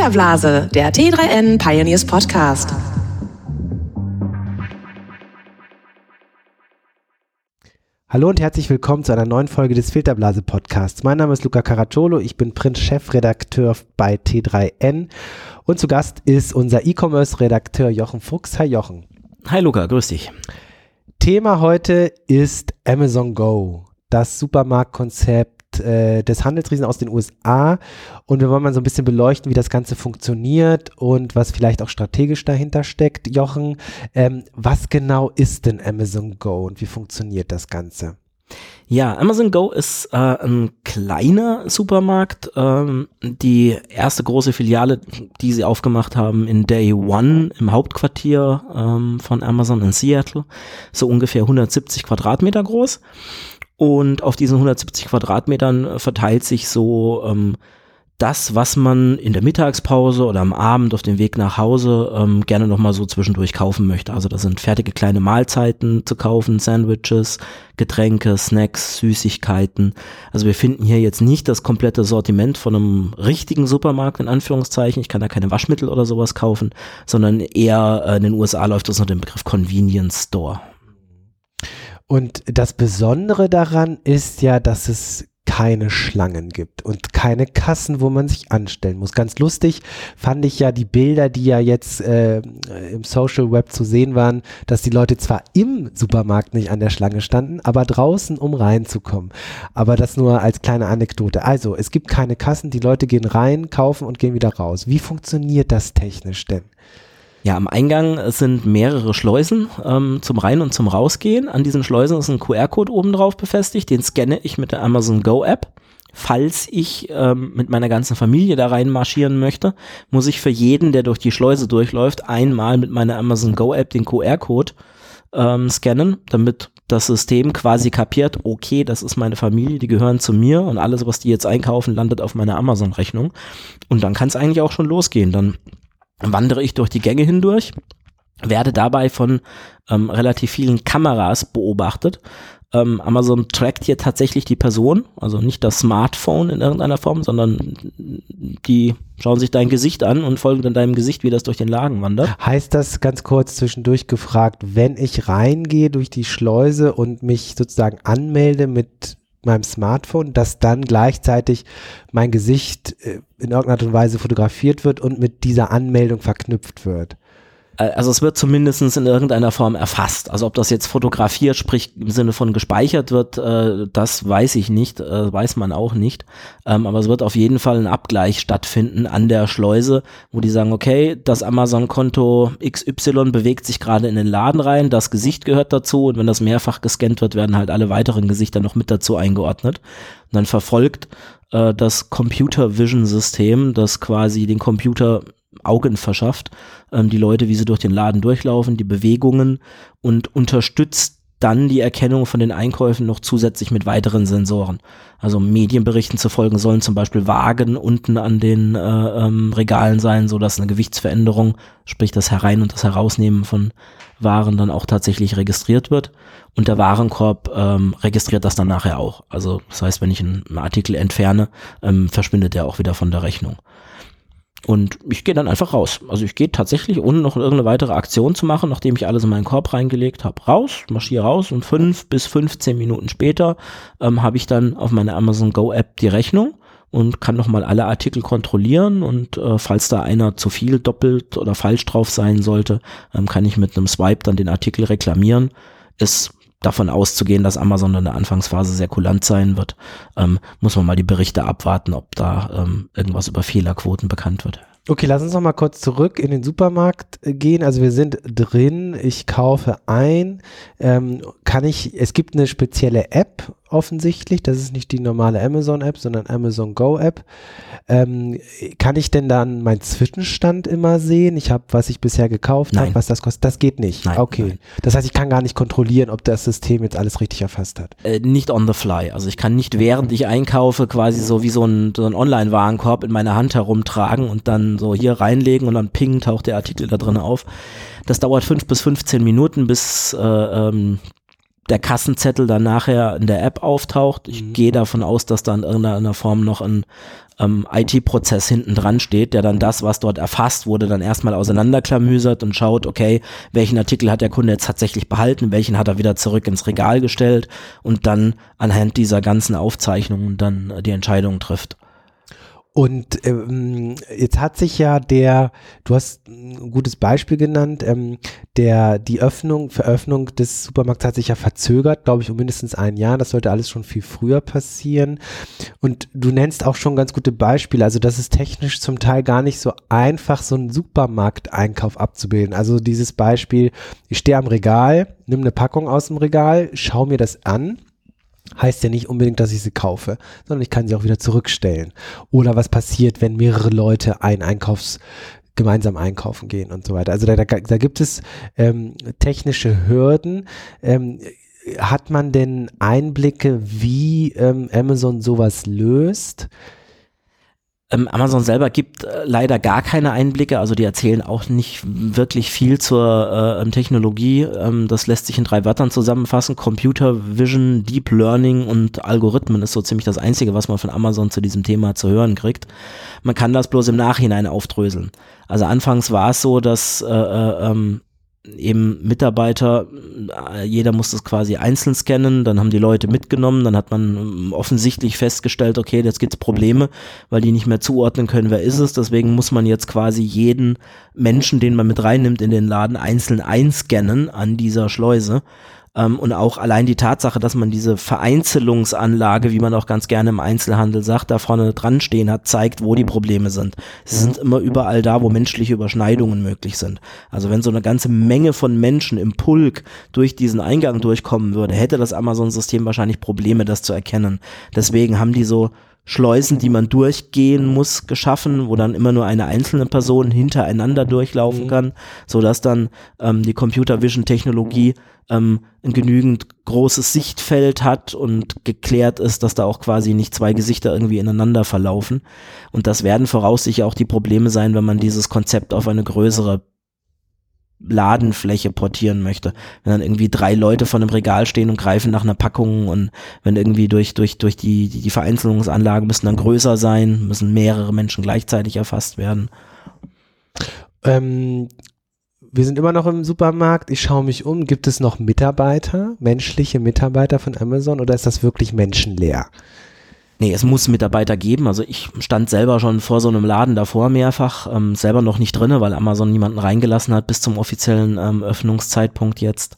Filterblase, der T3N Pioneers Podcast. Hallo und herzlich willkommen zu einer neuen Folge des Filterblase Podcasts. Mein Name ist Luca Caracciolo, ich bin Print-Chefredakteur bei T3N und zu Gast ist unser E-Commerce-Redakteur Jochen Fuchs. Hi Jochen. Hi Luca, grüß dich. Thema heute ist Amazon Go, das Supermarktkonzept äh, des Handelsriesen aus den USA und wir wollen mal so ein bisschen beleuchten, wie das Ganze funktioniert und was vielleicht auch strategisch dahinter steckt. Jochen, ähm, was genau ist denn Amazon Go und wie funktioniert das Ganze? Ja, Amazon Go ist äh, ein kleiner Supermarkt. Ähm, die erste große Filiale, die sie aufgemacht haben in Day One im Hauptquartier ähm, von Amazon in Seattle, so ungefähr 170 Quadratmeter groß. Und auf diesen 170 Quadratmetern verteilt sich so ähm, das, was man in der Mittagspause oder am Abend auf dem Weg nach Hause ähm, gerne nochmal so zwischendurch kaufen möchte. Also da sind fertige kleine Mahlzeiten zu kaufen, Sandwiches, Getränke, Snacks, Süßigkeiten. Also wir finden hier jetzt nicht das komplette Sortiment von einem richtigen Supermarkt in Anführungszeichen. Ich kann da keine Waschmittel oder sowas kaufen, sondern eher äh, in den USA läuft das unter dem Begriff Convenience Store. Und das Besondere daran ist ja, dass es keine Schlangen gibt und keine Kassen, wo man sich anstellen muss. Ganz lustig fand ich ja die Bilder, die ja jetzt äh, im Social Web zu sehen waren, dass die Leute zwar im Supermarkt nicht an der Schlange standen, aber draußen, um reinzukommen. Aber das nur als kleine Anekdote. Also, es gibt keine Kassen, die Leute gehen rein, kaufen und gehen wieder raus. Wie funktioniert das technisch denn? Ja, am Eingang sind mehrere Schleusen ähm, zum Rein- und zum Rausgehen. An diesen Schleusen ist ein QR-Code oben drauf befestigt. Den scanne ich mit der Amazon Go App. Falls ich ähm, mit meiner ganzen Familie da reinmarschieren möchte, muss ich für jeden, der durch die Schleuse durchläuft, einmal mit meiner Amazon Go App den QR-Code ähm, scannen, damit das System quasi kapiert, okay, das ist meine Familie, die gehören zu mir und alles, was die jetzt einkaufen, landet auf meiner Amazon-Rechnung. Und dann kann es eigentlich auch schon losgehen. Dann wandere ich durch die Gänge hindurch, werde dabei von ähm, relativ vielen Kameras beobachtet. Ähm, Amazon trackt hier tatsächlich die Person, also nicht das Smartphone in irgendeiner Form, sondern die schauen sich dein Gesicht an und folgen dann deinem Gesicht, wie das durch den Lagen wandert. Heißt das ganz kurz zwischendurch gefragt, wenn ich reingehe durch die Schleuse und mich sozusagen anmelde mit meinem Smartphone, dass dann gleichzeitig mein Gesicht äh, in irgendeiner Art und Weise fotografiert wird und mit dieser Anmeldung verknüpft wird. Äh, also es wird zumindest in irgendeiner Form erfasst. Also ob das jetzt fotografiert, sprich im Sinne von gespeichert wird, äh, das weiß ich nicht, äh, weiß man auch nicht. Ähm, aber es wird auf jeden Fall ein Abgleich stattfinden an der Schleuse, wo die sagen, okay, das Amazon-Konto XY bewegt sich gerade in den Laden rein, das Gesicht gehört dazu und wenn das mehrfach gescannt wird, werden halt alle weiteren Gesichter noch mit dazu eingeordnet. Und dann verfolgt äh, das Computer Vision System, das quasi den Computer Augen verschafft, ähm, die Leute, wie sie durch den Laden durchlaufen, die Bewegungen und unterstützt dann die Erkennung von den Einkäufen noch zusätzlich mit weiteren Sensoren. Also Medienberichten zu folgen sollen zum Beispiel Wagen unten an den äh, ähm, Regalen sein, so dass eine Gewichtsveränderung, sprich das Herein- und das Herausnehmen von Waren dann auch tatsächlich registriert wird. Und der Warenkorb ähm, registriert das dann nachher auch. Also das heißt, wenn ich einen Artikel entferne, ähm, verschwindet der auch wieder von der Rechnung. Und ich gehe dann einfach raus. Also ich gehe tatsächlich, ohne noch irgendeine weitere Aktion zu machen, nachdem ich alles in meinen Korb reingelegt habe, raus, marschiere raus und fünf bis 15 Minuten später ähm, habe ich dann auf meiner Amazon Go App die Rechnung und kann nochmal alle Artikel kontrollieren und äh, falls da einer zu viel doppelt oder falsch drauf sein sollte, ähm, kann ich mit einem Swipe dann den Artikel reklamieren. Ist davon auszugehen, dass Amazon in der Anfangsphase sehr kulant sein wird, ähm, muss man mal die Berichte abwarten, ob da ähm, irgendwas über Fehlerquoten bekannt wird. Okay, lass uns noch mal kurz zurück in den Supermarkt äh, gehen. Also wir sind drin, ich kaufe ein. Ähm, kann ich, es gibt eine spezielle App offensichtlich, das ist nicht die normale Amazon-App, sondern Amazon Go-App. Ähm, kann ich denn dann meinen Zwischenstand immer sehen? Ich habe, was ich bisher gekauft habe, was das kostet. Das geht nicht. Nein, okay. Nein. Das heißt, ich kann gar nicht kontrollieren, ob das System jetzt alles richtig erfasst hat. Äh, nicht on the fly. Also ich kann nicht während ich einkaufe quasi so wie so ein, so ein Online-Warenkorb in meiner Hand herumtragen und dann so hier reinlegen und dann ping taucht der Artikel da drin auf. Das dauert fünf bis 15 Minuten, bis äh, ähm, der Kassenzettel dann nachher in der App auftaucht. Ich mhm. gehe davon aus, dass da in irgendeiner Form noch ein ähm, IT-Prozess hinten dran steht, der dann das, was dort erfasst wurde, dann erstmal auseinanderklamüsert und schaut, okay, welchen Artikel hat der Kunde jetzt tatsächlich behalten, welchen hat er wieder zurück ins Regal gestellt und dann anhand dieser ganzen Aufzeichnungen dann äh, die Entscheidung trifft. Und ähm, jetzt hat sich ja der, du hast ein gutes Beispiel genannt, ähm, der die Öffnung, Veröffnung des Supermarkts hat sich ja verzögert, glaube ich, um mindestens ein Jahr. Das sollte alles schon viel früher passieren. Und du nennst auch schon ganz gute Beispiele. Also das ist technisch zum Teil gar nicht so einfach, so einen Supermarkteinkauf abzubilden. Also dieses Beispiel, ich stehe am Regal, nimm eine Packung aus dem Regal, schau mir das an heißt ja nicht unbedingt, dass ich sie kaufe, sondern ich kann sie auch wieder zurückstellen. Oder was passiert, wenn mehrere Leute ein Einkaufs gemeinsam einkaufen gehen und so weiter. Also da, da, da gibt es ähm, technische Hürden. Ähm, hat man denn Einblicke, wie ähm, Amazon sowas löst? Ähm, Amazon selber gibt äh, leider gar keine Einblicke, also die erzählen auch nicht wirklich viel zur äh, ähm, Technologie. Ähm, das lässt sich in drei Wörtern zusammenfassen. Computer Vision, Deep Learning und Algorithmen ist so ziemlich das Einzige, was man von Amazon zu diesem Thema zu hören kriegt. Man kann das bloß im Nachhinein aufdröseln. Also anfangs war es so, dass äh, äh, ähm, eben Mitarbeiter, äh, jeder muss das quasi einzeln scannen, dann haben die Leute mitgenommen, dann hat man ähm, offensichtlich festgestellt, okay, jetzt gibt's Probleme, weil die nicht mehr zuordnen können, wer ist es, deswegen muss man jetzt quasi jeden Menschen, den man mit reinnimmt in den Laden, einzeln einscannen an dieser Schleuse ähm, und auch allein die Tatsache, dass man diese Vereinzelungsanlage, wie man auch ganz gerne im Einzelhandel sagt, da vorne dran stehen hat, zeigt, wo die Probleme sind. Sie sind immer überall da, wo menschliche Überschneidungen möglich sind. Also wenn so eine ganze Menge von Menschen im Pulk durch diesen Eingang durchkommen würde, hätte das Amazon-System wahrscheinlich Probleme, das zu erkennen. Deswegen haben die so Schleusen, die man durchgehen muss, geschaffen, wo dann immer nur eine einzelne Person hintereinander durchlaufen mhm. kann, so dass dann ähm, die Computer Vision Technologie ähm, ein genügend großes Sichtfeld hat und geklärt ist, dass da auch quasi nicht zwei Gesichter irgendwie ineinander verlaufen. Und das werden voraussichtlich auch die Probleme sein, wenn man dieses Konzept auf eine größere Ladenfläche portieren möchte. Wenn dann irgendwie drei Leute vor einem Regal stehen und greifen nach einer Packung und wenn irgendwie durch, durch, durch die, die, die Vereinzelungsanlagen müssen dann größer sein, müssen mehrere Menschen gleichzeitig erfasst werden. Ähm, wir sind immer noch im Supermarkt. Ich schaue mich um. Gibt es noch Mitarbeiter, menschliche Mitarbeiter von Amazon oder ist das wirklich menschenleer? Nee, es muss Mitarbeiter geben. Also ich stand selber schon vor so einem Laden davor mehrfach, ähm, selber noch nicht drinne, weil Amazon niemanden reingelassen hat bis zum offiziellen ähm, Öffnungszeitpunkt jetzt.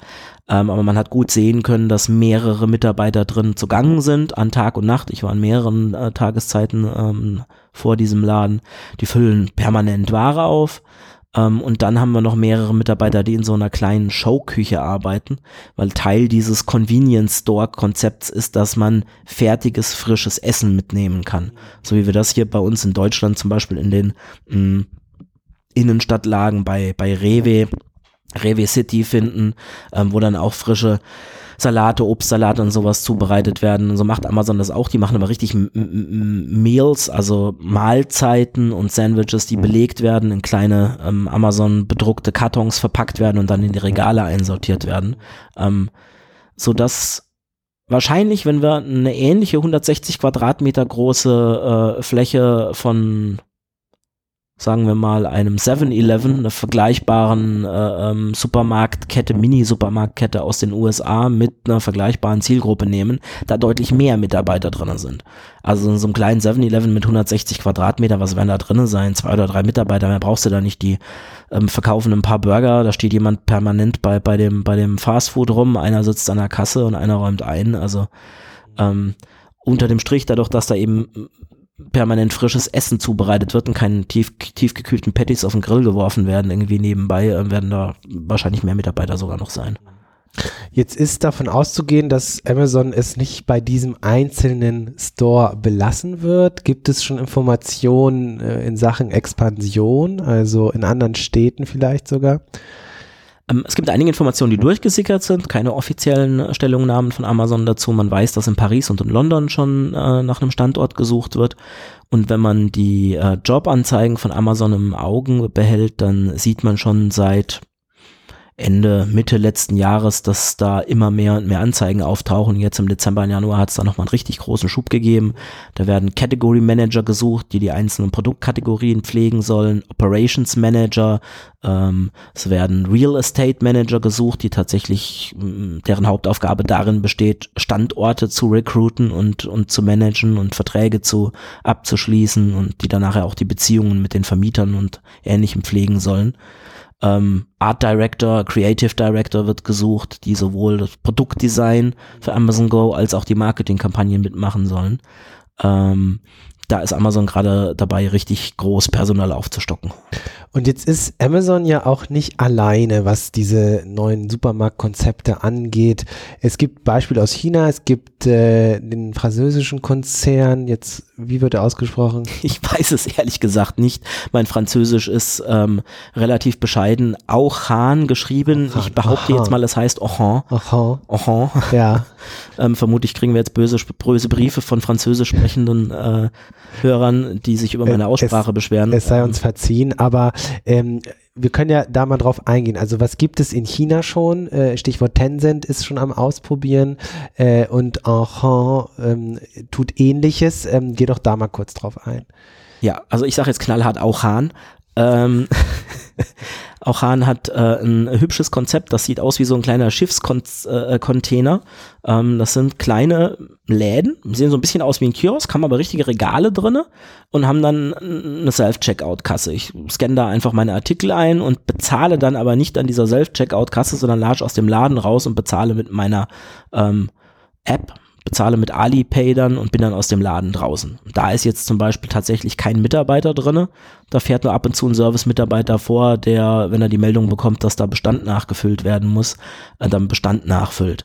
Ähm, aber man hat gut sehen können, dass mehrere Mitarbeiter drin zugangen sind an Tag und Nacht. Ich war an mehreren äh, Tageszeiten ähm, vor diesem Laden. Die füllen permanent Ware auf. Ähm, und dann haben wir noch mehrere Mitarbeiter, die in so einer kleinen Showküche arbeiten, weil Teil dieses Convenience Store Konzepts ist, dass man fertiges, frisches Essen mitnehmen kann. So wie wir das hier bei uns in Deutschland zum Beispiel in den mh, mm, Innenstadtlagen bei, bei Rewe, Rewe City finden, ähm, wo dann auch frische Salate, Obstsalate und sowas zubereitet werden. Und so macht Amazon das auch. Die machen aber richtig Meals, also Mahlzeiten und Sandwiches, die belegt werden, in kleine ähm, Amazon bedruckte Kartons verpackt werden und dann in die Regale einsortiert werden. Ähm, so dass wahrscheinlich, wenn wir eine ähnliche 160 Quadratmeter große äh, Fläche von sagen wir mal, einem 7-Eleven, einer vergleichbaren äh, ähm, Supermarktkette, Mini-Supermarktkette aus den USA mit einer vergleichbaren Zielgruppe nehmen, da deutlich mehr Mitarbeiter drin sind. Also in so einem kleinen 7-Eleven mit 160 Quadratmeter, was werden da drin sein? Zwei oder drei Mitarbeiter, mehr brauchst du da nicht. Die ähm, verkaufen ein paar Burger, da steht jemand permanent bei, bei dem, bei dem Fastfood rum, einer sitzt an der Kasse und einer räumt ein. Also ähm, unter dem Strich, dadurch, dass da eben permanent frisches Essen zubereitet wird und keine tief, tiefgekühlten Patties auf den Grill geworfen werden, irgendwie nebenbei, äh, werden da wahrscheinlich mehr Mitarbeiter sogar noch sein. Jetzt ist davon auszugehen, dass Amazon es nicht bei diesem einzelnen Store belassen wird. Gibt es schon Informationen äh, in Sachen Expansion, also in anderen Städten vielleicht sogar? Ähm, es gibt einige Informationen, die durchgesickert sind, keine offiziellen Stellungnahmen von Amazon dazu. Man weiß, dass in Paris und in London schon äh, nach einem Standort gesucht wird. Und wenn man die äh, Jobanzeigen von Amazon im Augen behält, dann sieht man schon seit Ende, Mitte letzten Jahres, dass da immer mehr und mehr Anzeigen auftauchen. Jetzt im Dezember und Januar hat es da nochmal einen richtig großen Schub gegeben. Da werden Category Manager gesucht, die die einzelnen Produktkategorien pflegen sollen, Operations Manager, ähm, es werden Real Estate Manager gesucht, die tatsächlich, deren Hauptaufgabe darin besteht, Standorte zu recruiten und, und zu managen und Verträge zu abzuschließen und die dann nachher auch die Beziehungen mit den Vermietern und Ähnlichem pflegen sollen. Ähm, Art Director, Creative Director wird gesucht, die sowohl das Produktdesign für Amazon Go als auch die Marketingkampagnen mitmachen sollen. Ähm, da ist Amazon gerade dabei, richtig groß Personal aufzustocken. Und jetzt ist Amazon ja auch nicht alleine, was diese neuen Supermarktkonzepte angeht. Es gibt Beispiele aus China, es gibt äh, den französischen Konzern, jetzt, wie wird er ausgesprochen? Ich weiß es ehrlich gesagt nicht. Mein Französisch ist ähm, relativ bescheiden. Auch Hahn geschrieben. Ochan. Ich behaupte Ochan. jetzt mal, es heißt Ochan. Ochan. Ochan. Ja. ähm, vermutlich kriegen wir jetzt böse, böse Briefe von französisch sprechenden äh, Hörern, die sich über meine Aussprache es, beschweren. Es sei uns verziehen, aber ähm, wir können ja da mal drauf eingehen. Also was gibt es in China schon? Äh, Stichwort Tencent ist schon am Ausprobieren äh, und Enhan ähm, tut ähnliches. Ähm, geh doch da mal kurz drauf ein. Ja, also ich sage jetzt knallhart auch Hahn. Ähm, auch Hahn hat äh, ein hübsches Konzept, das sieht aus wie so ein kleiner Schiffscontainer. Äh, ähm, das sind kleine Läden, sehen so ein bisschen aus wie ein Kiosk, haben aber richtige Regale drinne und haben dann eine Self-Checkout-Kasse. Ich scanne da einfach meine Artikel ein und bezahle dann aber nicht an dieser Self-Checkout-Kasse, sondern latsch aus dem Laden raus und bezahle mit meiner ähm, App bezahle mit Alipay dann und bin dann aus dem Laden draußen. Da ist jetzt zum Beispiel tatsächlich kein Mitarbeiter drinne. Da fährt nur ab und zu ein Service-Mitarbeiter vor, der, wenn er die Meldung bekommt, dass da Bestand nachgefüllt werden muss, äh, dann Bestand nachfüllt.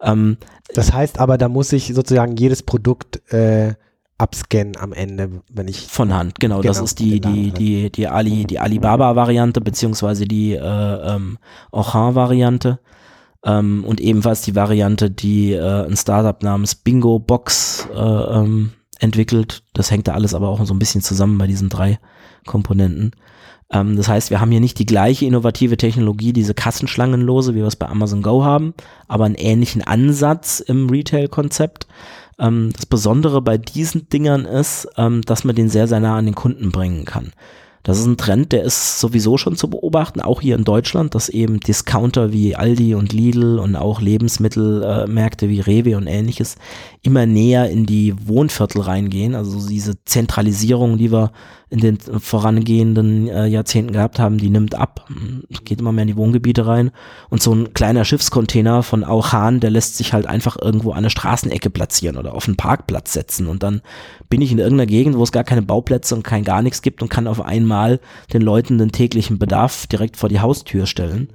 Ähm, das heißt aber, da muss ich sozusagen jedes Produkt äh, abscannen am Ende, wenn ich von Hand. Genau, genau das ist die die die die Ali die Alibaba Variante beziehungsweise die äh, ähm, Ochan Variante. Ähm, und ebenfalls die Variante, die äh, ein Startup namens Bingo Box äh, ähm, entwickelt. Das hängt da alles aber auch so ein bisschen zusammen bei diesen drei Komponenten. Ähm, das heißt, wir haben hier nicht die gleiche innovative Technologie, diese Kassenschlangenlose, wie wir es bei Amazon Go haben, aber einen ähnlichen Ansatz im Retail-Konzept. Ähm, das Besondere bei diesen Dingern ist, ähm, dass man den sehr, sehr nah an den Kunden bringen kann. Das ist ein Trend, der ist sowieso schon zu beobachten, auch hier in Deutschland, dass eben Discounter wie Aldi und Lidl und auch Lebensmittelmärkte wie Rewe und ähnliches immer näher in die Wohnviertel reingehen. Also diese Zentralisierung, die wir in den vorangehenden äh, Jahrzehnten gehabt haben, die nimmt ab. Es geht immer mehr in die Wohngebiete rein. Und so ein kleiner Schiffscontainer von Auchan, der lässt sich halt einfach irgendwo an eine Straßenecke platzieren oder auf einen Parkplatz setzen. Und dann bin ich in irgendeiner Gegend, wo es gar keine Bauplätze und kein gar nichts gibt und kann auf einmal den Leuten den täglichen Bedarf direkt vor die Haustür stellen.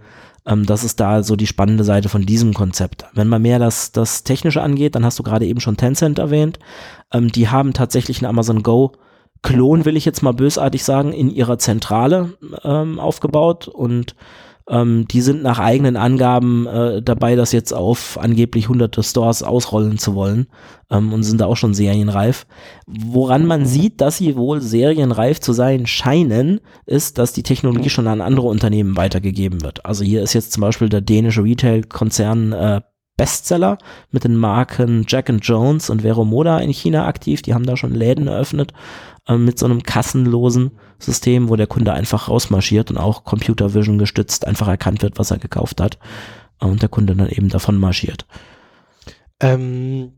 Ähm, das ist da so die spannende Seite von diesem Konzept. Wenn man mehr das, das Technische angeht, dann hast du gerade eben schon Tencent erwähnt. Ähm, die haben tatsächlich ein Amazon Go Klon, will ich jetzt mal bösartig sagen, in ihrer Zentrale ähm, aufgebaut und ähm, die sind nach eigenen Angaben äh, dabei, das jetzt auf angeblich hunderte Stores ausrollen zu wollen ähm, und sind da auch schon serienreif. Woran man sieht, dass sie wohl serienreif zu sein scheinen, ist, dass die Technologie schon an andere Unternehmen weitergegeben wird. Also hier ist jetzt zum Beispiel der dänische Retail-Konzern äh, Bestseller mit den Marken Jack and Jones und Vero Moda in China aktiv. Die haben da schon Läden eröffnet äh, mit so einem kassenlosen System, wo der Kunde einfach rausmarschiert und auch Computer Vision gestützt einfach erkannt wird, was er gekauft hat äh, und der Kunde dann eben davon marschiert. Ähm,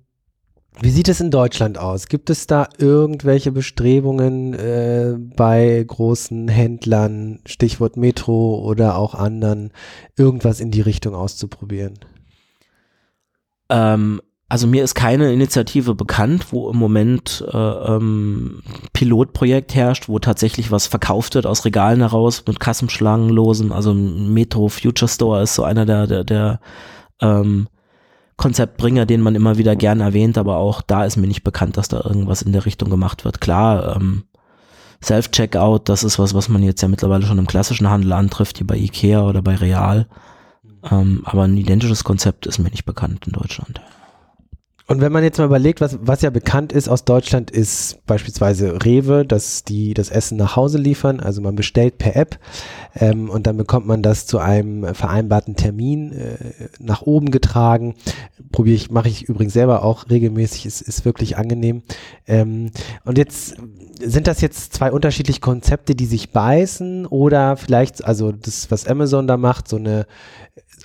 wie sieht es in Deutschland aus? Gibt es da irgendwelche Bestrebungen äh, bei großen Händlern, Stichwort Metro oder auch anderen, irgendwas in die Richtung auszuprobieren? Ähm, also mir ist keine Initiative bekannt, wo im Moment äh, ähm, Pilotprojekt herrscht, wo tatsächlich was verkauft wird aus Regalen heraus mit Kassenschlangenlosen. Also Metro Future Store ist so einer der, der, der ähm, Konzeptbringer, den man immer wieder gern erwähnt, aber auch da ist mir nicht bekannt, dass da irgendwas in der Richtung gemacht wird. Klar, ähm, Self-Checkout, das ist was, was man jetzt ja mittlerweile schon im klassischen Handel antrifft, hier bei Ikea oder bei Real. Ähm, aber ein identisches Konzept ist mir nicht bekannt in Deutschland. Und wenn man jetzt mal überlegt, was, was ja bekannt ist aus Deutschland, ist beispielsweise Rewe, dass die das Essen nach Hause liefern. Also man bestellt per App ähm, und dann bekommt man das zu einem vereinbarten Termin äh, nach oben getragen. Probiere ich, mache ich übrigens selber auch regelmäßig, ist, ist wirklich angenehm. Ähm, und jetzt sind das jetzt zwei unterschiedliche Konzepte, die sich beißen oder vielleicht, also das, was Amazon da macht, so eine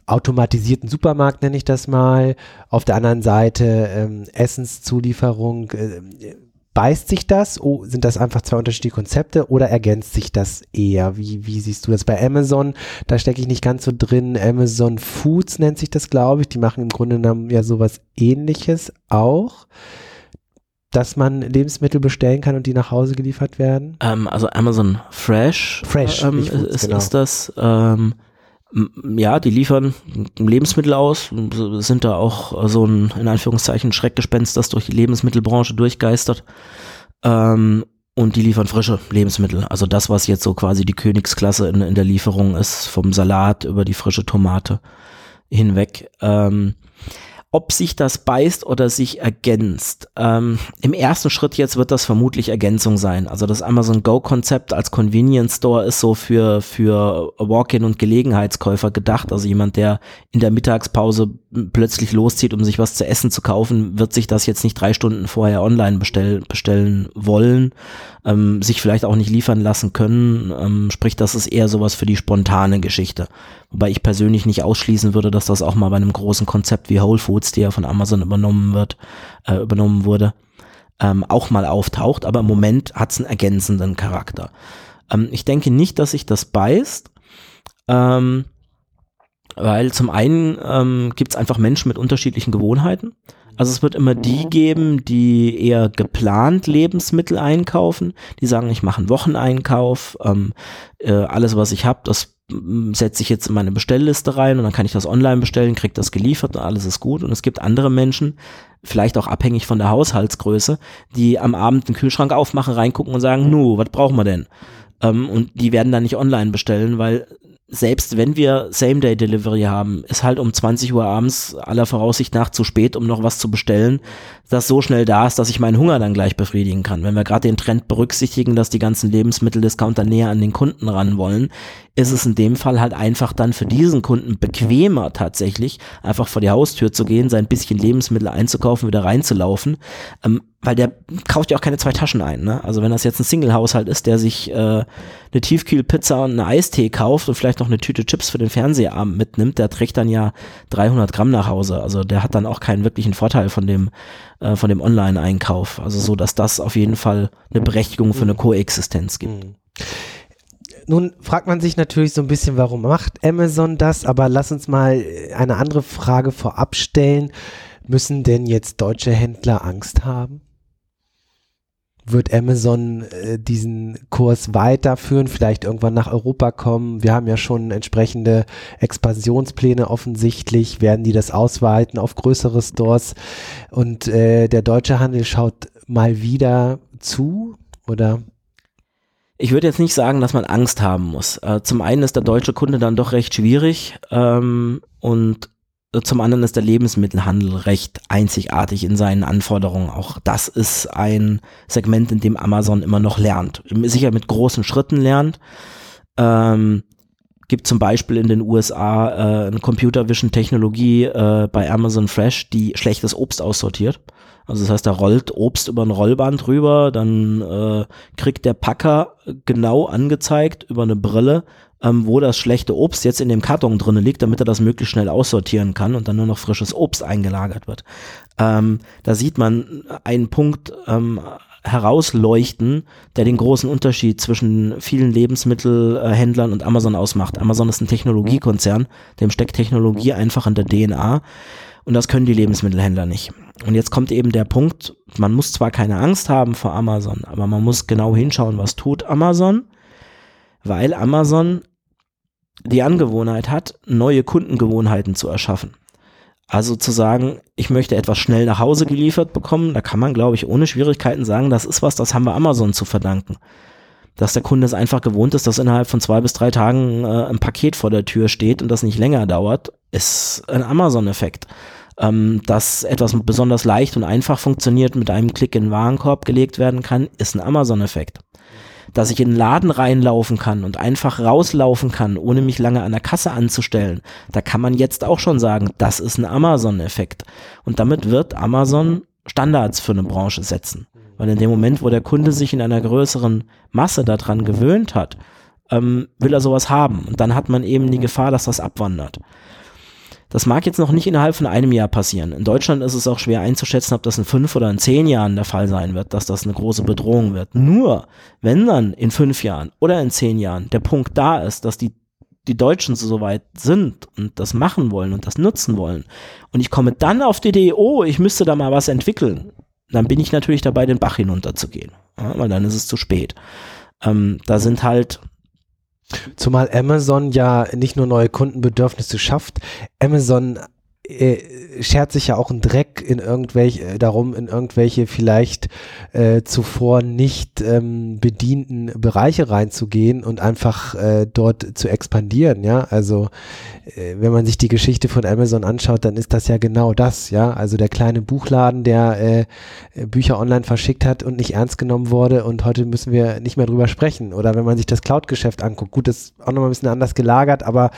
automatisierten Supermarkt nenne ich das mal. Auf der anderen Seite ähm, Essenszulieferung. Äh, beißt sich das? Oh, sind das einfach zwei unterschiedliche Konzepte oder ergänzt sich das eher? Wie, wie siehst du das bei Amazon? Da stecke ich nicht ganz so drin. Amazon Foods nennt sich das, glaube ich. Die machen im Grunde genommen ja sowas ähnliches auch dass man Lebensmittel bestellen kann und die nach Hause geliefert werden? Ähm, also Amazon Fresh, Fresh ähm, ist, genau. ist das. Ähm, ja, die liefern Lebensmittel aus, sind da auch so ein, in Anführungszeichen, Schreckgespenst, das durch die Lebensmittelbranche durchgeistert. Ähm, und die liefern frische Lebensmittel. Also das, was jetzt so quasi die Königsklasse in, in der Lieferung ist, vom Salat über die frische Tomate hinweg. Ähm, ob sich das beißt oder sich ergänzt. Ähm, Im ersten Schritt jetzt wird das vermutlich Ergänzung sein. Also das Amazon Go-Konzept als Convenience Store ist so für, für Walk-in und Gelegenheitskäufer gedacht. Also jemand, der in der Mittagspause plötzlich loszieht, um sich was zu essen zu kaufen, wird sich das jetzt nicht drei Stunden vorher online bestell, bestellen wollen, ähm, sich vielleicht auch nicht liefern lassen können. Ähm, sprich, das ist eher sowas für die spontane Geschichte. Wobei ich persönlich nicht ausschließen würde, dass das auch mal bei einem großen Konzept wie Whole Foods, die ja von Amazon übernommen wird, äh, übernommen wurde, ähm, auch mal auftaucht. Aber im Moment hat es einen ergänzenden Charakter. Ähm, ich denke nicht, dass sich das beißt. Ähm, weil zum einen ähm, gibt es einfach Menschen mit unterschiedlichen Gewohnheiten. Also es wird immer die mhm. geben, die eher geplant Lebensmittel einkaufen, die sagen, ich mache einen Wocheneinkauf, ähm, äh, alles was ich habe, das setze ich jetzt in meine Bestellliste rein und dann kann ich das online bestellen, kriege das geliefert und alles ist gut. Und es gibt andere Menschen, vielleicht auch abhängig von der Haushaltsgröße, die am Abend den Kühlschrank aufmachen, reingucken und sagen, nu, was brauchen wir denn? Ähm, und die werden dann nicht online bestellen, weil selbst wenn wir Same-Day-Delivery haben, ist halt um 20 Uhr abends aller Voraussicht nach zu spät, um noch was zu bestellen, das so schnell da ist, dass ich meinen Hunger dann gleich befriedigen kann. Wenn wir gerade den Trend berücksichtigen, dass die ganzen Lebensmitteldiscounter näher an den Kunden ran wollen, ist es in dem Fall halt einfach dann für diesen Kunden bequemer tatsächlich, einfach vor die Haustür zu gehen, sein bisschen Lebensmittel einzukaufen, wieder reinzulaufen, ähm, weil der kauft ja auch keine zwei Taschen ein. Ne? Also wenn das jetzt ein Single-Haushalt ist, der sich äh, eine Tiefkühlpizza und eine Eistee kauft und vielleicht noch eine Tüte Chips für den Fernsehabend mitnimmt, der trägt dann ja 300 Gramm nach Hause. Also der hat dann auch keinen wirklichen Vorteil von dem äh, von dem Online-Einkauf. Also so, dass das auf jeden Fall eine Berechtigung für eine mhm. Koexistenz gibt. Mhm. Nun fragt man sich natürlich so ein bisschen, warum macht Amazon das? Aber lass uns mal eine andere Frage vorab stellen. Müssen denn jetzt deutsche Händler Angst haben? wird Amazon äh, diesen Kurs weiterführen, vielleicht irgendwann nach Europa kommen. Wir haben ja schon entsprechende Expansionspläne offensichtlich, werden die das ausweiten auf größere Stores und äh, der deutsche Handel schaut mal wieder zu oder? Ich würde jetzt nicht sagen, dass man Angst haben muss. Äh, zum einen ist der deutsche Kunde dann doch recht schwierig ähm, und zum anderen ist der Lebensmittelhandel recht einzigartig in seinen Anforderungen. Auch das ist ein Segment, in dem Amazon immer noch lernt. Sicher mit großen Schritten lernt. Ähm, gibt zum Beispiel in den USA äh, eine Computer Vision Technologie äh, bei Amazon Fresh, die schlechtes Obst aussortiert. Also das heißt, da rollt Obst über ein Rollband drüber, dann äh, kriegt der Packer genau angezeigt über eine Brille, ähm, wo das schlechte Obst jetzt in dem Karton drin liegt, damit er das möglichst schnell aussortieren kann und dann nur noch frisches Obst eingelagert wird. Ähm, da sieht man einen Punkt ähm, herausleuchten, der den großen Unterschied zwischen vielen Lebensmittelhändlern und Amazon ausmacht. Amazon ist ein Technologiekonzern, dem steckt Technologie einfach in der DNA und das können die Lebensmittelhändler nicht. Und jetzt kommt eben der Punkt, man muss zwar keine Angst haben vor Amazon, aber man muss genau hinschauen, was tut Amazon weil Amazon die Angewohnheit hat, neue Kundengewohnheiten zu erschaffen. Also zu sagen, ich möchte etwas schnell nach Hause geliefert bekommen, da kann man, glaube ich, ohne Schwierigkeiten sagen, das ist was, das haben wir Amazon zu verdanken. Dass der Kunde es einfach gewohnt ist, dass innerhalb von zwei bis drei Tagen äh, ein Paket vor der Tür steht und das nicht länger dauert, ist ein Amazon-Effekt. Ähm, dass etwas besonders leicht und einfach funktioniert, mit einem Klick in den Warenkorb gelegt werden kann, ist ein Amazon-Effekt. Dass ich in den Laden reinlaufen kann und einfach rauslaufen kann, ohne mich lange an der Kasse anzustellen, da kann man jetzt auch schon sagen, das ist ein Amazon-Effekt. Und damit wird Amazon Standards für eine Branche setzen. Weil in dem Moment, wo der Kunde sich in einer größeren Masse daran gewöhnt hat, ähm, will er sowas haben. Und dann hat man eben die Gefahr, dass das abwandert. Das mag jetzt noch nicht innerhalb von einem Jahr passieren. In Deutschland ist es auch schwer einzuschätzen, ob das in fünf oder in zehn Jahren der Fall sein wird, dass das eine große Bedrohung wird. Nur, wenn dann in fünf Jahren oder in zehn Jahren der Punkt da ist, dass die, die Deutschen so weit sind und das machen wollen und das nutzen wollen und ich komme dann auf die Idee, oh, ich müsste da mal was entwickeln, dann bin ich natürlich dabei, den Bach hinunterzugehen, ja, weil dann ist es zu spät. Ähm, da sind halt Zumal Amazon ja nicht nur neue Kundenbedürfnisse schafft, Amazon äh, schert sich ja auch ein Dreck in irgendwelche, äh, darum, in irgendwelche vielleicht äh, zuvor nicht ähm, bedienten Bereiche reinzugehen und einfach äh, dort zu expandieren, ja. Also äh, wenn man sich die Geschichte von Amazon anschaut, dann ist das ja genau das, ja. Also der kleine Buchladen, der äh, Bücher online verschickt hat und nicht ernst genommen wurde und heute müssen wir nicht mehr drüber sprechen. Oder wenn man sich das Cloud-Geschäft anguckt, gut, das ist auch nochmal ein bisschen anders gelagert, aber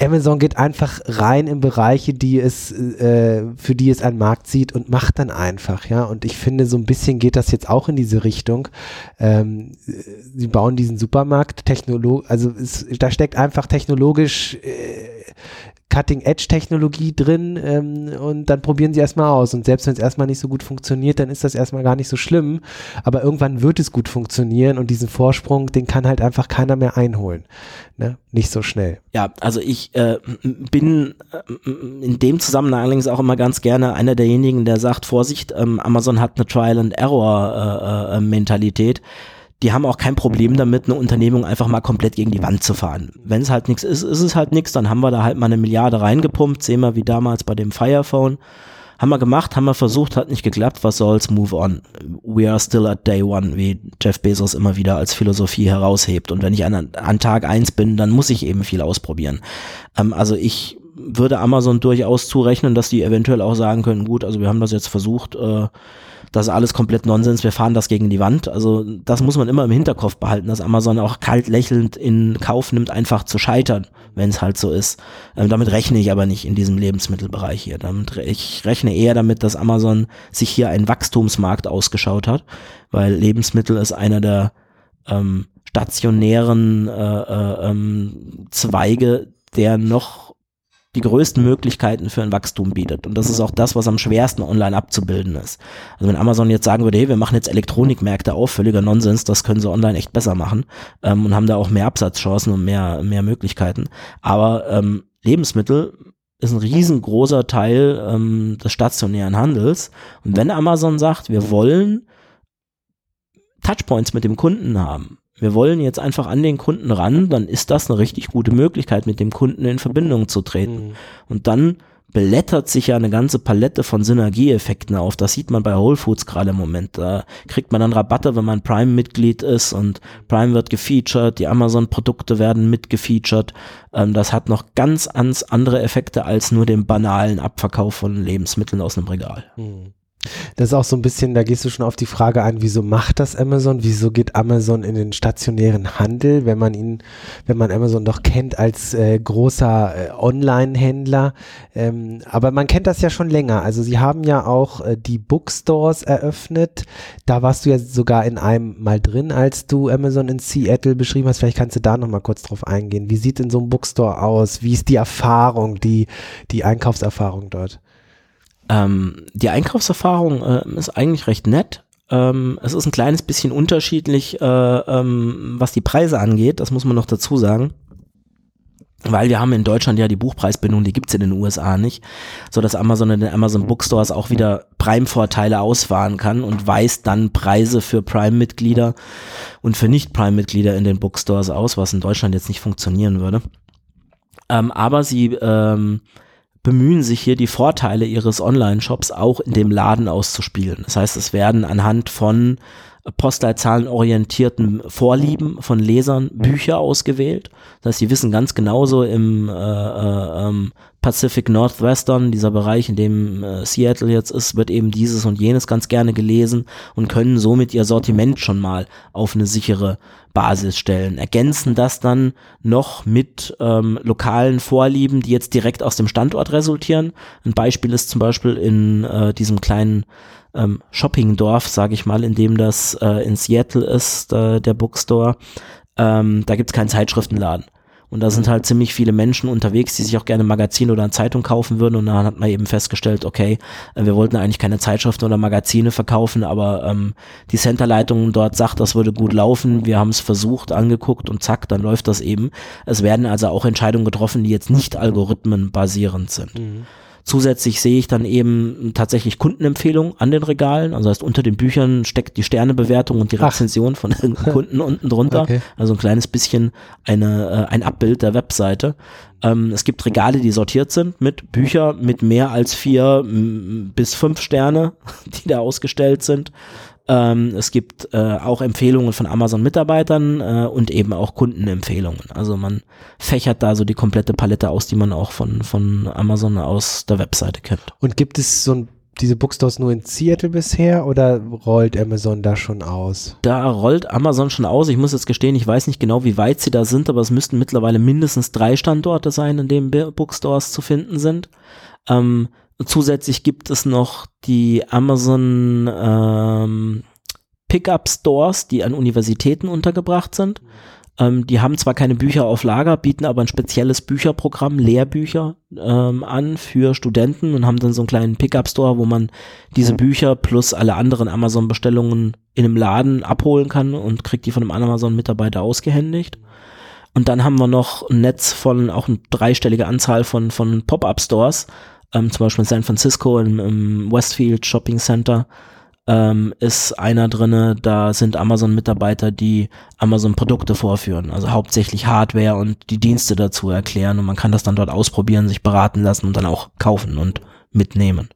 Amazon geht einfach rein in Bereiche, die es, äh, für die es einen Markt sieht und macht dann einfach, ja. Und ich finde, so ein bisschen geht das jetzt auch in diese Richtung. Ähm, sie bauen diesen Supermarkt, Technolog, also es, da steckt einfach technologisch äh, Cutting-Edge-Technologie drin ähm, und dann probieren sie erstmal aus. Und selbst wenn es erstmal nicht so gut funktioniert, dann ist das erstmal gar nicht so schlimm. Aber irgendwann wird es gut funktionieren und diesen Vorsprung, den kann halt einfach keiner mehr einholen. Ne? Nicht so schnell. Ja, also ich äh, bin äh, in dem Zusammenhang allerdings auch immer ganz gerne einer derjenigen, der sagt, Vorsicht, ähm, Amazon hat eine Trial-and-Error-Mentalität. Äh, äh, die haben auch kein Problem damit, eine Unternehmung einfach mal komplett gegen die Wand zu fahren. Wenn es halt nichts ist, ist es halt nichts, dann haben wir da halt mal eine Milliarde reingepumpt, sehen wir wie damals bei dem Firephone. Haben wir gemacht, haben wir versucht, hat nicht geklappt, was soll's, move on. We are still at day one, wie Jeff Bezos immer wieder als Philosophie heraushebt. Und wenn ich an, an Tag eins bin, dann muss ich eben viel ausprobieren. Ähm, also ich würde Amazon durchaus zurechnen, dass die eventuell auch sagen können, gut, also wir haben das jetzt versucht, äh, das ist alles komplett Nonsens, wir fahren das gegen die Wand. Also das muss man immer im Hinterkopf behalten, dass Amazon auch kalt lächelnd in Kauf nimmt, einfach zu scheitern, wenn es halt so ist. Ähm, damit rechne ich aber nicht in diesem Lebensmittelbereich hier. Damit, ich rechne eher damit, dass Amazon sich hier einen Wachstumsmarkt ausgeschaut hat, weil Lebensmittel ist einer der ähm, stationären äh, äh, ähm, Zweige, der noch die größten Möglichkeiten für ein Wachstum bietet. Und das ist auch das, was am schwersten online abzubilden ist. Also wenn Amazon jetzt sagen würde, hey, wir machen jetzt Elektronikmärkte auf, völliger Nonsens, das können sie online echt besser machen ähm, und haben da auch mehr Absatzchancen und mehr, mehr Möglichkeiten. Aber ähm, Lebensmittel ist ein riesengroßer Teil ähm, des stationären Handels. Und wenn Amazon sagt, wir wollen Touchpoints mit dem Kunden haben, wir wollen jetzt einfach an den Kunden ran, dann ist das eine richtig gute Möglichkeit, mit dem Kunden in Verbindung zu treten. Mhm. Und dann blättert sich ja eine ganze Palette von Synergieeffekten auf. Das sieht man bei Whole Foods gerade im Moment. Da kriegt man dann Rabatte, wenn man Prime-Mitglied ist und Prime wird gefeatured, die Amazon-Produkte werden mitgefeatured. Ähm, das hat noch ganz, ganz andere Effekte als nur den banalen Abverkauf von Lebensmitteln aus einem Regal. Mhm. Das ist auch so ein bisschen, da gehst du schon auf die Frage ein, wieso macht das Amazon? Wieso geht Amazon in den stationären Handel, wenn man ihn, wenn man Amazon doch kennt als äh, großer äh, Online-Händler? Ähm, aber man kennt das ja schon länger. Also sie haben ja auch äh, die Bookstores eröffnet. Da warst du ja sogar in einem mal drin, als du Amazon in Seattle beschrieben hast. Vielleicht kannst du da noch mal kurz drauf eingehen. Wie sieht denn so ein Bookstore aus? Wie ist die Erfahrung, die, die Einkaufserfahrung dort? Ähm, die Einkaufserfahrung äh, ist eigentlich recht nett. Ähm, es ist ein kleines bisschen unterschiedlich, äh, ähm, was die Preise angeht, das muss man noch dazu sagen. Weil wir haben in Deutschland ja die Buchpreisbindung, die gibt's in den USA nicht, so dass Amazon in den Amazon Bookstores auch wieder Prime-Vorteile ausfahren kann und weist dann Preise für Prime-Mitglieder und für Nicht-Prime-Mitglieder in den Bookstores aus, was in Deutschland jetzt nicht funktionieren würde. Ähm, aber sie ähm, bemühen sich hier die Vorteile ihres Online-Shops auch in dem Laden auszuspielen. Das heißt, es werden anhand von postleitzahlenorientierten Vorlieben von Lesern Bücher ausgewählt. Das heißt, sie wissen ganz genauso im äh, äh, ähm, Pacific Northwestern, dieser Bereich, in dem äh, Seattle jetzt ist, wird eben dieses und jenes ganz gerne gelesen und können somit ihr Sortiment schon mal auf eine sichere Basis stellen. Ergänzen das dann noch mit ähm, lokalen Vorlieben, die jetzt direkt aus dem Standort resultieren. Ein Beispiel ist zum Beispiel in äh, diesem kleinen ähm, Shoppingdorf, sage ich mal, in dem das äh, in Seattle ist, äh, der Bookstore. Ähm, da gibt's keinen Zeitschriftenladen. Und da sind halt ziemlich viele Menschen unterwegs, die sich auch gerne ein Magazin oder eine Zeitung kaufen würden. Und dann hat man eben festgestellt, okay, äh, wir wollten eigentlich keine Zeitschriften oder Magazine verkaufen, aber ähm, die Centerleitung dort sagt, das würde gut laufen. Wir haben es versucht, angeguckt und zack, dann läuft das eben. Es werden also auch Entscheidungen getroffen, die jetzt nicht algorithmenbasierend sind. Mhm. Zusätzlich sehe ich dann eben tatsächlich Kundenempfehlungen an den Regalen. Also heißt, unter den Büchern steckt die Sternebewertung und die Rezension Ach. von irgendeinem Kunden unten drunter. Okay. Also ein kleines bisschen eine, äh, ein Abbild der Webseite. Ähm, es gibt Regale, die sortiert sind mit Bücher mit mehr als vier bis fünf Sterne, die da ausgestellt sind. Ähm, es gibt äh, auch Empfehlungen von Amazon-Mitarbeitern äh, und eben auch Kundenempfehlungen. Also man fächert da so die komplette Palette aus, die man auch von, von Amazon aus der Webseite kennt. Und gibt es so ein diese Bookstores nur in Seattle bisher oder rollt Amazon da schon aus? Da rollt Amazon schon aus. Ich muss jetzt gestehen, ich weiß nicht genau, wie weit sie da sind, aber es müssten mittlerweile mindestens drei Standorte sein, in denen Bookstores zu finden sind. Ähm, Zusätzlich gibt es noch die Amazon ähm, Pickup Stores, die an Universitäten untergebracht sind. Ähm, die haben zwar keine Bücher auf Lager, bieten aber ein spezielles Bücherprogramm, Lehrbücher ähm, an für Studenten und haben dann so einen kleinen Pickup Store, wo man diese Bücher plus alle anderen Amazon-Bestellungen in einem Laden abholen kann und kriegt die von einem Amazon-Mitarbeiter ausgehändigt. Und dann haben wir noch ein Netz von auch eine dreistellige Anzahl von, von Pop-up-Stores, ähm, zum Beispiel in San Francisco im, im Westfield Shopping Center ähm, ist einer drinne, da sind Amazon-Mitarbeiter, die Amazon-Produkte vorführen, also hauptsächlich Hardware und die Dienste dazu erklären. Und man kann das dann dort ausprobieren, sich beraten lassen und dann auch kaufen und mitnehmen.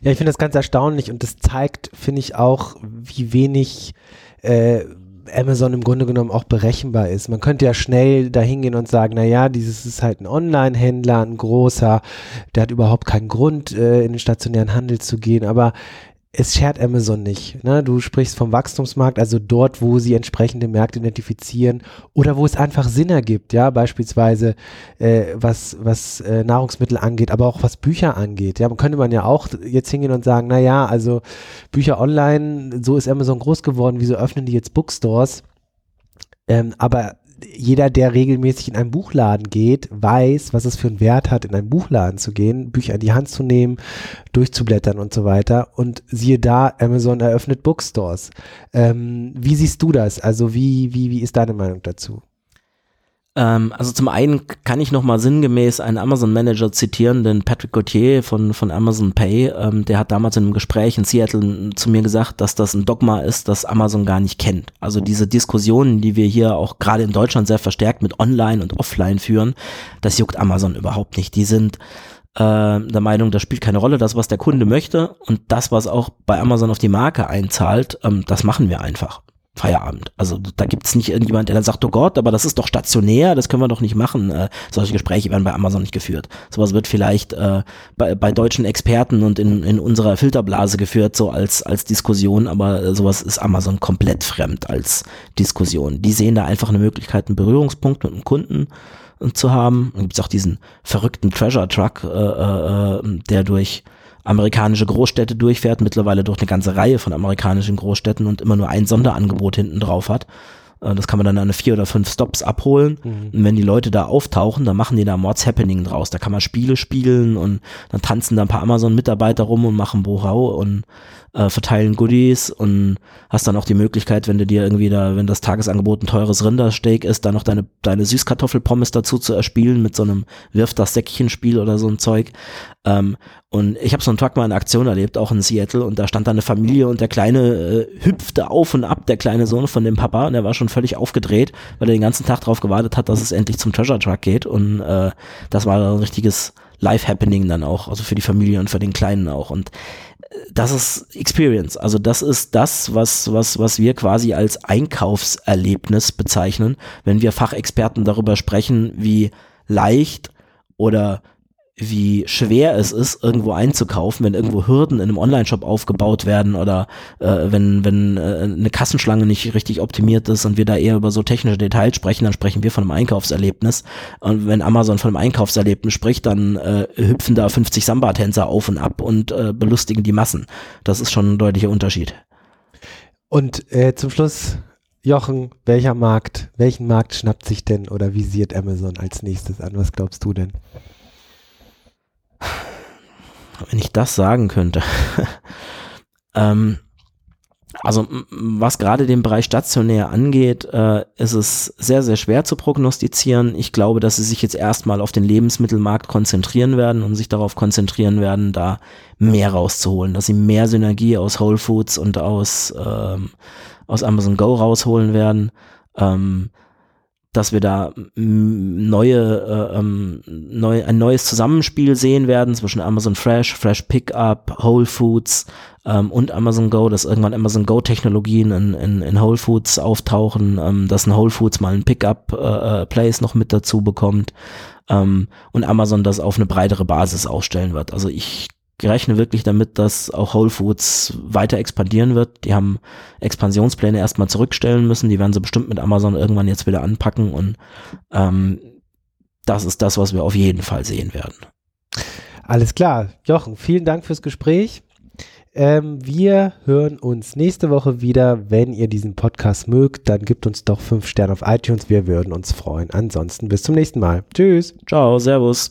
Ja, ich finde das ganz erstaunlich und das zeigt, finde ich auch, wie wenig äh, Amazon im Grunde genommen auch berechenbar ist. Man könnte ja schnell dahingehen und sagen, na ja, dieses ist halt ein Online-Händler, ein großer, der hat überhaupt keinen Grund, äh, in den stationären Handel zu gehen, aber es schert Amazon nicht. Ne? Du sprichst vom Wachstumsmarkt, also dort, wo sie entsprechende Märkte identifizieren oder wo es einfach Sinn ergibt, ja, beispielsweise äh, was, was äh, Nahrungsmittel angeht, aber auch was Bücher angeht. Ja, man könnte man ja auch jetzt hingehen und sagen, na ja, also Bücher online, so ist Amazon groß geworden, wieso öffnen die jetzt Bookstores? Ähm, aber jeder, der regelmäßig in einen Buchladen geht, weiß, was es für einen Wert hat, in einen Buchladen zu gehen, Bücher in die Hand zu nehmen, durchzublättern und so weiter. Und siehe da, Amazon eröffnet Bookstores. Ähm, wie siehst du das? Also wie, wie, wie ist deine Meinung dazu? Ähm, also zum einen kann ich nochmal sinngemäß einen Amazon-Manager zitieren, den Patrick Gauthier von, von Amazon Pay, ähm, der hat damals in einem Gespräch in Seattle zu mir gesagt, dass das ein Dogma ist, das Amazon gar nicht kennt. Also diese Diskussionen, die wir hier auch gerade in Deutschland sehr verstärkt mit Online und Offline führen, das juckt Amazon überhaupt nicht. Die sind äh, der Meinung, das spielt keine Rolle, das, was der Kunde möchte und das, was auch bei Amazon auf die Marke einzahlt, ähm, das machen wir einfach. Feierabend. Also da gibt es nicht irgendjemand, der dann sagt, oh Gott, aber das ist doch stationär, das können wir doch nicht machen. Äh, solche Gespräche werden bei Amazon nicht geführt. Sowas wird vielleicht äh, bei, bei deutschen Experten und in, in unserer Filterblase geführt, so als, als Diskussion, aber äh, sowas ist Amazon komplett fremd als Diskussion. Die sehen da einfach eine Möglichkeit, einen Berührungspunkt mit dem Kunden äh, zu haben. Dann gibt es auch diesen verrückten Treasure Truck, äh, äh, äh der durch amerikanische Großstädte durchfährt, mittlerweile durch eine ganze Reihe von amerikanischen Großstädten und immer nur ein Sonderangebot hinten drauf hat. Äh, das kann man dann an vier oder fünf Stops abholen. Mhm. Und wenn die Leute da auftauchen, dann machen die da Mords Happening draus. Da kann man Spiele spielen und dann tanzen da ein paar Amazon-Mitarbeiter rum und machen Bohau und äh, verteilen Goodies und hast dann auch die Möglichkeit, wenn du dir irgendwie da, wenn das Tagesangebot ein teures Rindersteak ist, dann noch deine, deine Süßkartoffelpommes dazu zu erspielen mit so einem Wirf das Säckchen-Spiel oder so ein Zeug. Ähm, und ich habe so einen Tag mal in Aktion erlebt, auch in Seattle, und da stand da eine Familie und der Kleine äh, hüpfte auf und ab, der kleine Sohn von dem Papa, und der war schon völlig aufgedreht, weil er den ganzen Tag darauf gewartet hat, dass es endlich zum Treasure Truck geht. Und äh, das war ein richtiges Live-Happening dann auch, also für die Familie und für den Kleinen auch. Und das ist Experience. Also das ist das, was, was, was wir quasi als Einkaufserlebnis bezeichnen, wenn wir Fachexperten darüber sprechen, wie leicht oder wie schwer es ist, irgendwo einzukaufen, wenn irgendwo Hürden in einem Online-Shop aufgebaut werden oder äh, wenn, wenn äh, eine Kassenschlange nicht richtig optimiert ist und wir da eher über so technische Details sprechen, dann sprechen wir von einem Einkaufserlebnis. Und wenn Amazon von einem Einkaufserlebnis spricht, dann äh, hüpfen da 50 Samba-Tänzer auf und ab und äh, belustigen die Massen. Das ist schon ein deutlicher Unterschied. Und äh, zum Schluss, Jochen, welcher Markt, welchen Markt schnappt sich denn oder visiert Amazon als nächstes an? Was glaubst du denn? Wenn ich das sagen könnte. ähm, also was gerade den Bereich stationär angeht, äh, ist es sehr, sehr schwer zu prognostizieren. Ich glaube, dass sie sich jetzt erstmal auf den Lebensmittelmarkt konzentrieren werden und sich darauf konzentrieren werden, da mehr rauszuholen, dass sie mehr Synergie aus Whole Foods und aus, ähm, aus Amazon Go rausholen werden. Ähm, dass wir da neue, äh, ähm, neu, ein neues Zusammenspiel sehen werden zwischen Amazon Fresh, Fresh Pickup, Whole Foods ähm, und Amazon Go, dass irgendwann Amazon Go Technologien in, in, in Whole Foods auftauchen, ähm, dass ein Whole Foods mal ein Pickup äh, äh noch mit dazu bekommt ähm, und Amazon das auf eine breitere Basis ausstellen wird. Also ich rechne wirklich damit, dass auch Whole Foods weiter expandieren wird. Die haben Expansionspläne erstmal zurückstellen müssen. Die werden sie bestimmt mit Amazon irgendwann jetzt wieder anpacken und ähm, das ist das, was wir auf jeden Fall sehen werden. Alles klar. Jochen, vielen Dank fürs Gespräch. Ähm, wir hören uns nächste Woche wieder. Wenn ihr diesen Podcast mögt, dann gebt uns doch fünf Sterne auf iTunes. Wir würden uns freuen. Ansonsten bis zum nächsten Mal. Tschüss. Ciao, Servus.